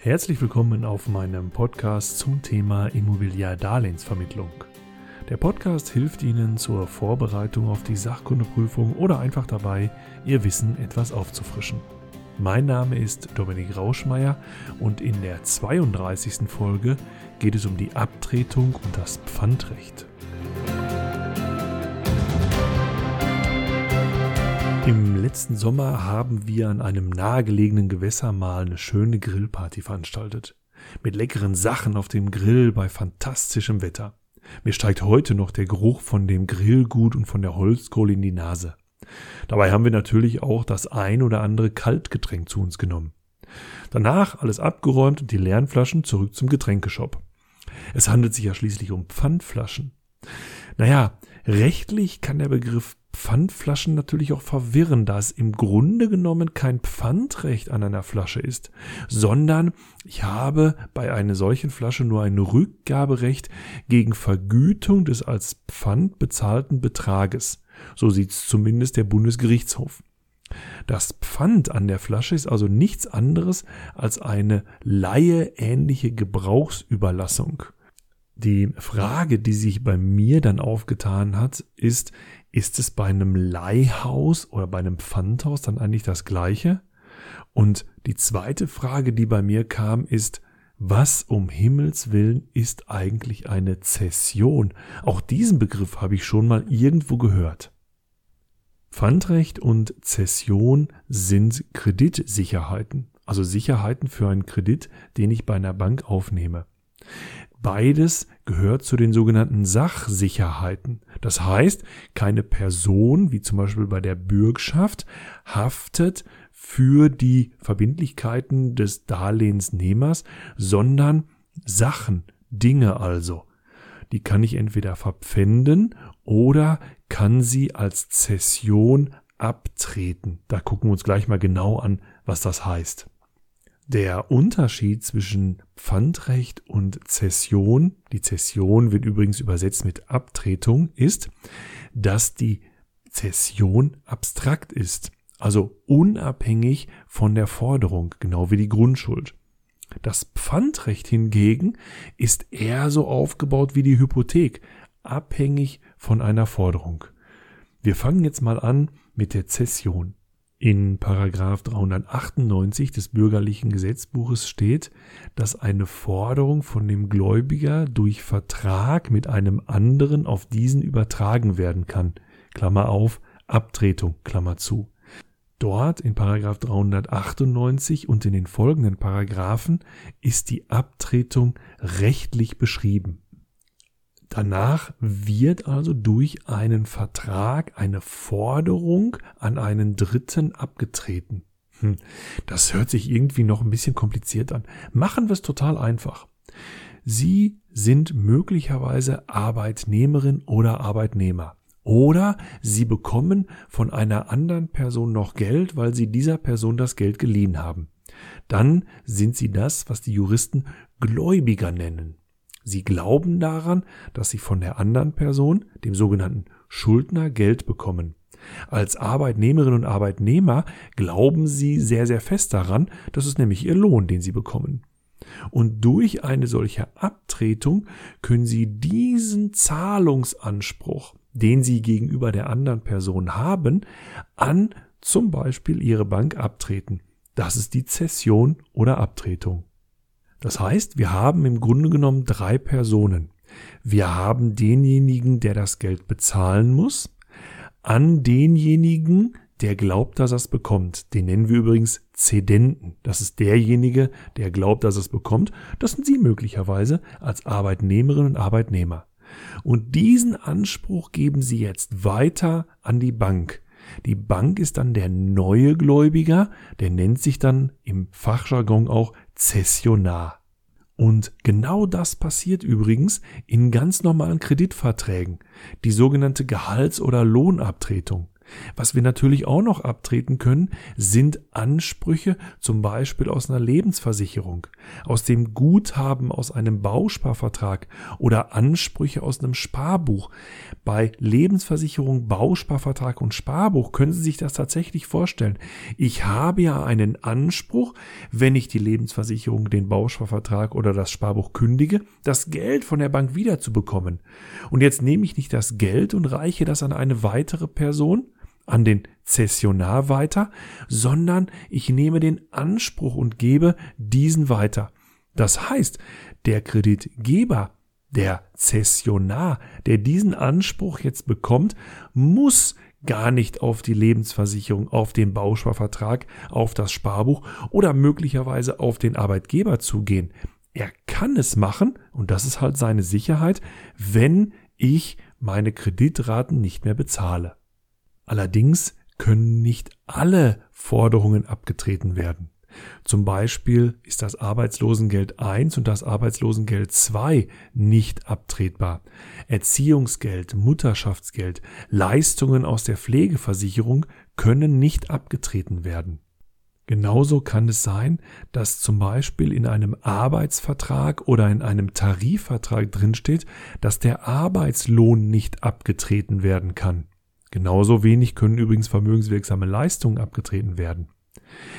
Herzlich willkommen auf meinem Podcast zum Thema Immobiliardarlehensvermittlung. Der Podcast hilft Ihnen zur Vorbereitung auf die Sachkundeprüfung oder einfach dabei, Ihr Wissen etwas aufzufrischen. Mein Name ist Dominik Rauschmeier und in der 32. Folge geht es um die Abtretung und das Pfandrecht. Im letzten Sommer haben wir an einem nahegelegenen Gewässer mal eine schöne Grillparty veranstaltet. Mit leckeren Sachen auf dem Grill bei fantastischem Wetter. Mir steigt heute noch der Geruch von dem Grillgut und von der Holzkohle in die Nase. Dabei haben wir natürlich auch das ein oder andere Kaltgetränk zu uns genommen. Danach alles abgeräumt und die leeren Flaschen zurück zum Getränkeshop. Es handelt sich ja schließlich um Pfandflaschen. Naja, rechtlich kann der Begriff Pfandflaschen natürlich auch verwirren, da es im Grunde genommen kein Pfandrecht an einer Flasche ist, sondern ich habe bei einer solchen Flasche nur ein Rückgaberecht gegen Vergütung des als Pfand bezahlten Betrages. So sieht's zumindest der Bundesgerichtshof. Das Pfand an der Flasche ist also nichts anderes als eine laieähnliche Gebrauchsüberlassung. Die Frage, die sich bei mir dann aufgetan hat, ist, ist es bei einem Leihhaus oder bei einem Pfandhaus dann eigentlich das gleiche? Und die zweite Frage, die bei mir kam, ist, was um Himmels willen ist eigentlich eine Zession? Auch diesen Begriff habe ich schon mal irgendwo gehört. Pfandrecht und Zession sind Kreditsicherheiten, also Sicherheiten für einen Kredit, den ich bei einer Bank aufnehme. Beides gehört zu den sogenannten Sachsicherheiten. Das heißt, keine Person, wie zum Beispiel bei der Bürgschaft, haftet für die Verbindlichkeiten des Darlehensnehmers, sondern Sachen, Dinge also. Die kann ich entweder verpfänden oder kann sie als Zession abtreten. Da gucken wir uns gleich mal genau an, was das heißt. Der Unterschied zwischen Pfandrecht und Zession, die Zession wird übrigens übersetzt mit Abtretung, ist, dass die Zession abstrakt ist, also unabhängig von der Forderung, genau wie die Grundschuld. Das Pfandrecht hingegen ist eher so aufgebaut wie die Hypothek, abhängig von einer Forderung. Wir fangen jetzt mal an mit der Zession. In Paragraph 398 des bürgerlichen Gesetzbuches steht, dass eine Forderung von dem Gläubiger durch Vertrag mit einem anderen auf diesen übertragen werden kann. Klammer auf, Abtretung, Klammer zu. Dort in Paragraph 398 und in den folgenden Paragraphen ist die Abtretung rechtlich beschrieben. Danach wird also durch einen Vertrag eine Forderung an einen Dritten abgetreten. Hm, das hört sich irgendwie noch ein bisschen kompliziert an. Machen wir es total einfach. Sie sind möglicherweise Arbeitnehmerin oder Arbeitnehmer. Oder Sie bekommen von einer anderen Person noch Geld, weil Sie dieser Person das Geld geliehen haben. Dann sind Sie das, was die Juristen Gläubiger nennen. Sie glauben daran, dass Sie von der anderen Person, dem sogenannten Schuldner, Geld bekommen. Als Arbeitnehmerinnen und Arbeitnehmer glauben Sie sehr, sehr fest daran, das ist nämlich Ihr Lohn, den Sie bekommen. Und durch eine solche Abtretung können Sie diesen Zahlungsanspruch, den Sie gegenüber der anderen Person haben, an zum Beispiel Ihre Bank abtreten. Das ist die Zession oder Abtretung. Das heißt, wir haben im Grunde genommen drei Personen. Wir haben denjenigen, der das Geld bezahlen muss, an denjenigen, der glaubt, dass er es bekommt. Den nennen wir übrigens Zedenten. Das ist derjenige, der glaubt, dass er es bekommt. Das sind Sie möglicherweise als Arbeitnehmerinnen und Arbeitnehmer. Und diesen Anspruch geben Sie jetzt weiter an die Bank. Die Bank ist dann der neue Gläubiger, der nennt sich dann im Fachjargon auch Zessionar. Und genau das passiert übrigens in ganz normalen Kreditverträgen, die sogenannte Gehalts- oder Lohnabtretung. Was wir natürlich auch noch abtreten können, sind Ansprüche zum Beispiel aus einer Lebensversicherung, aus dem Guthaben aus einem Bausparvertrag oder Ansprüche aus einem Sparbuch. Bei Lebensversicherung, Bausparvertrag und Sparbuch können Sie sich das tatsächlich vorstellen. Ich habe ja einen Anspruch, wenn ich die Lebensversicherung, den Bausparvertrag oder das Sparbuch kündige, das Geld von der Bank wiederzubekommen. Und jetzt nehme ich nicht das Geld und reiche das an eine weitere Person, an den Zessionar weiter, sondern ich nehme den Anspruch und gebe diesen weiter. Das heißt, der Kreditgeber, der Zessionar, der diesen Anspruch jetzt bekommt, muss gar nicht auf die Lebensversicherung, auf den Bausparvertrag, auf das Sparbuch oder möglicherweise auf den Arbeitgeber zugehen. Er kann es machen, und das ist halt seine Sicherheit, wenn ich meine Kreditraten nicht mehr bezahle. Allerdings können nicht alle Forderungen abgetreten werden. Zum Beispiel ist das Arbeitslosengeld 1 und das Arbeitslosengeld 2 nicht abtretbar. Erziehungsgeld, Mutterschaftsgeld, Leistungen aus der Pflegeversicherung können nicht abgetreten werden. Genauso kann es sein, dass zum Beispiel in einem Arbeitsvertrag oder in einem Tarifvertrag drinsteht, dass der Arbeitslohn nicht abgetreten werden kann. Genauso wenig können übrigens vermögenswirksame Leistungen abgetreten werden.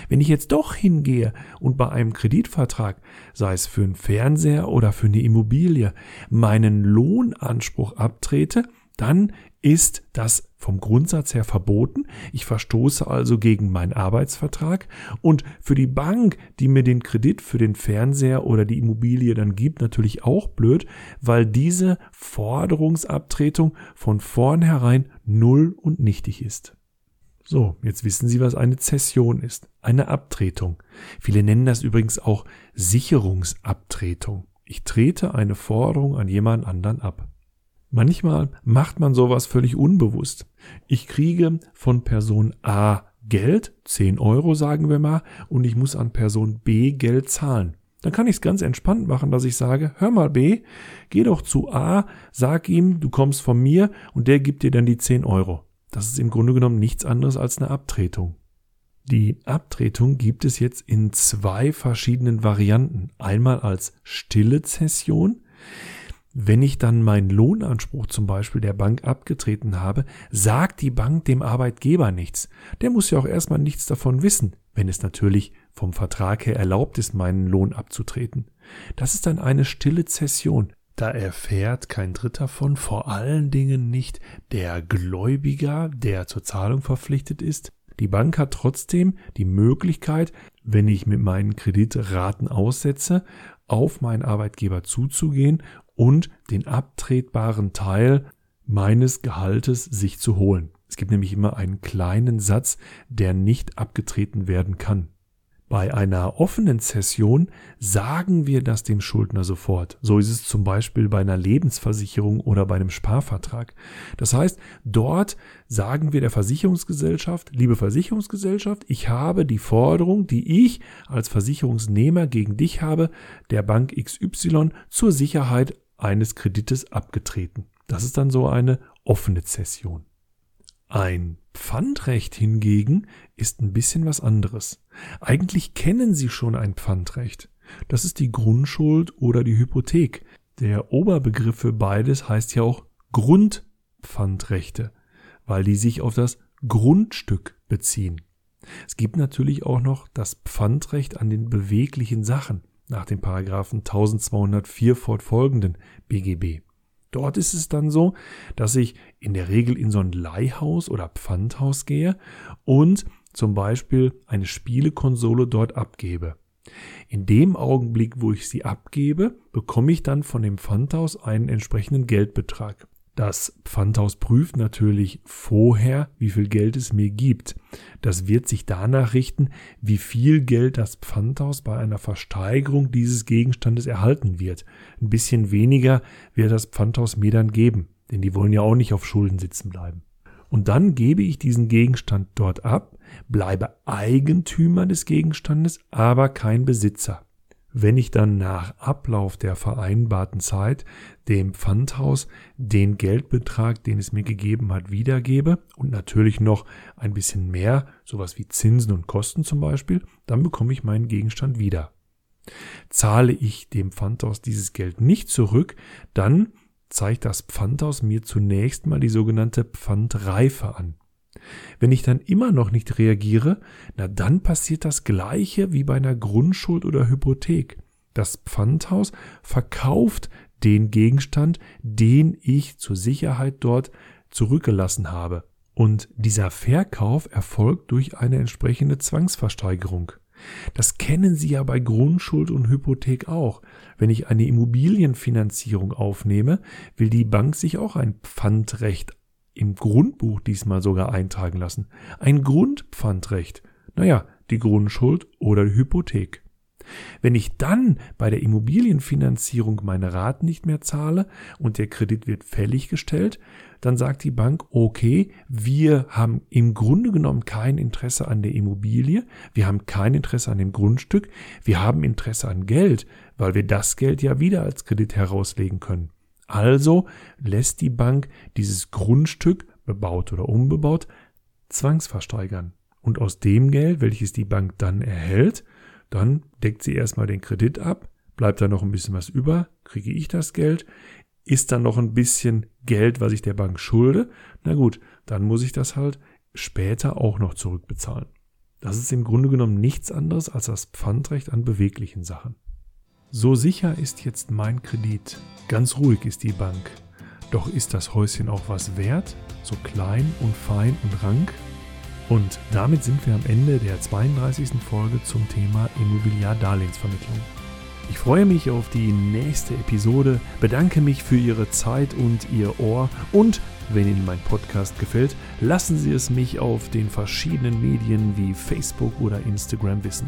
Wenn ich jetzt doch hingehe und bei einem Kreditvertrag, sei es für einen Fernseher oder für eine Immobilie, meinen Lohnanspruch abtrete, dann ist das vom Grundsatz her verboten. Ich verstoße also gegen meinen Arbeitsvertrag und für die Bank, die mir den Kredit für den Fernseher oder die Immobilie dann gibt, natürlich auch blöd, weil diese Forderungsabtretung von vornherein null und nichtig ist. So, jetzt wissen Sie, was eine Zession ist. Eine Abtretung. Viele nennen das übrigens auch Sicherungsabtretung. Ich trete eine Forderung an jemand anderen ab. Manchmal macht man sowas völlig unbewusst. Ich kriege von Person A Geld, 10 Euro sagen wir mal, und ich muss an Person B Geld zahlen. Dann kann ich es ganz entspannt machen, dass ich sage, hör mal B, geh doch zu A, sag ihm, du kommst von mir und der gibt dir dann die 10 Euro. Das ist im Grunde genommen nichts anderes als eine Abtretung. Die Abtretung gibt es jetzt in zwei verschiedenen Varianten. Einmal als stille Zession. Wenn ich dann meinen Lohnanspruch zum Beispiel der Bank abgetreten habe, sagt die Bank dem Arbeitgeber nichts. Der muss ja auch erstmal nichts davon wissen, wenn es natürlich vom Vertrag her erlaubt ist, meinen Lohn abzutreten. Das ist dann eine stille Zession. Da erfährt kein Dritter von, vor allen Dingen nicht der Gläubiger, der zur Zahlung verpflichtet ist. Die Bank hat trotzdem die Möglichkeit, wenn ich mit meinen Kreditraten aussetze, auf meinen Arbeitgeber zuzugehen und den abtretbaren Teil meines Gehaltes sich zu holen. Es gibt nämlich immer einen kleinen Satz, der nicht abgetreten werden kann. Bei einer offenen Zession sagen wir das dem Schuldner sofort. So ist es zum Beispiel bei einer Lebensversicherung oder bei einem Sparvertrag. Das heißt, dort sagen wir der Versicherungsgesellschaft, liebe Versicherungsgesellschaft, ich habe die Forderung, die ich als Versicherungsnehmer gegen dich habe, der Bank XY zur Sicherheit eines Kredites abgetreten. Das ist dann so eine offene Zession. Ein Pfandrecht hingegen ist ein bisschen was anderes. Eigentlich kennen Sie schon ein Pfandrecht. Das ist die Grundschuld oder die Hypothek. Der Oberbegriff für beides heißt ja auch Grundpfandrechte, weil die sich auf das Grundstück beziehen. Es gibt natürlich auch noch das Pfandrecht an den beweglichen Sachen nach dem Paragraphen 1204 fortfolgenden BGB. Dort ist es dann so, dass ich in der Regel in so ein Leihhaus oder Pfandhaus gehe und zum Beispiel eine Spielekonsole dort abgebe. In dem Augenblick, wo ich sie abgebe, bekomme ich dann von dem Pfandhaus einen entsprechenden Geldbetrag. Das Pfandhaus prüft natürlich vorher, wie viel Geld es mir gibt. Das wird sich danach richten, wie viel Geld das Pfandhaus bei einer Versteigerung dieses Gegenstandes erhalten wird. Ein bisschen weniger wird das Pfandhaus mir dann geben, denn die wollen ja auch nicht auf Schulden sitzen bleiben. Und dann gebe ich diesen Gegenstand dort ab, bleibe Eigentümer des Gegenstandes, aber kein Besitzer. Wenn ich dann nach Ablauf der vereinbarten Zeit dem Pfandhaus den Geldbetrag, den es mir gegeben hat, wiedergebe und natürlich noch ein bisschen mehr, sowas wie Zinsen und Kosten zum Beispiel, dann bekomme ich meinen Gegenstand wieder. Zahle ich dem Pfandhaus dieses Geld nicht zurück, dann zeigt das Pfandhaus mir zunächst mal die sogenannte Pfandreife an. Wenn ich dann immer noch nicht reagiere, na dann passiert das gleiche wie bei einer Grundschuld oder Hypothek. Das Pfandhaus verkauft den Gegenstand, den ich zur Sicherheit dort zurückgelassen habe. Und dieser Verkauf erfolgt durch eine entsprechende Zwangsversteigerung. Das kennen Sie ja bei Grundschuld und Hypothek auch. Wenn ich eine Immobilienfinanzierung aufnehme, will die Bank sich auch ein Pfandrecht im Grundbuch diesmal sogar eintragen lassen. Ein Grundpfandrecht. Naja, die Grundschuld oder die Hypothek. Wenn ich dann bei der Immobilienfinanzierung meine Raten nicht mehr zahle und der Kredit wird fällig gestellt, dann sagt die Bank, okay, wir haben im Grunde genommen kein Interesse an der Immobilie, wir haben kein Interesse an dem Grundstück, wir haben Interesse an Geld, weil wir das Geld ja wieder als Kredit herauslegen können. Also lässt die Bank dieses Grundstück, bebaut oder unbebaut, zwangsversteigern. Und aus dem Geld, welches die Bank dann erhält, dann deckt sie erstmal den Kredit ab, bleibt da noch ein bisschen was über, kriege ich das Geld, ist dann noch ein bisschen Geld, was ich der Bank schulde, na gut, dann muss ich das halt später auch noch zurückbezahlen. Das ist im Grunde genommen nichts anderes als das Pfandrecht an beweglichen Sachen. So sicher ist jetzt mein Kredit, ganz ruhig ist die Bank. Doch ist das Häuschen auch was wert, so klein und fein und rank? Und damit sind wir am Ende der 32. Folge zum Thema Immobiliardarlehensvermittlung. Ich freue mich auf die nächste Episode, bedanke mich für Ihre Zeit und Ihr Ohr und wenn Ihnen mein Podcast gefällt, lassen Sie es mich auf den verschiedenen Medien wie Facebook oder Instagram wissen.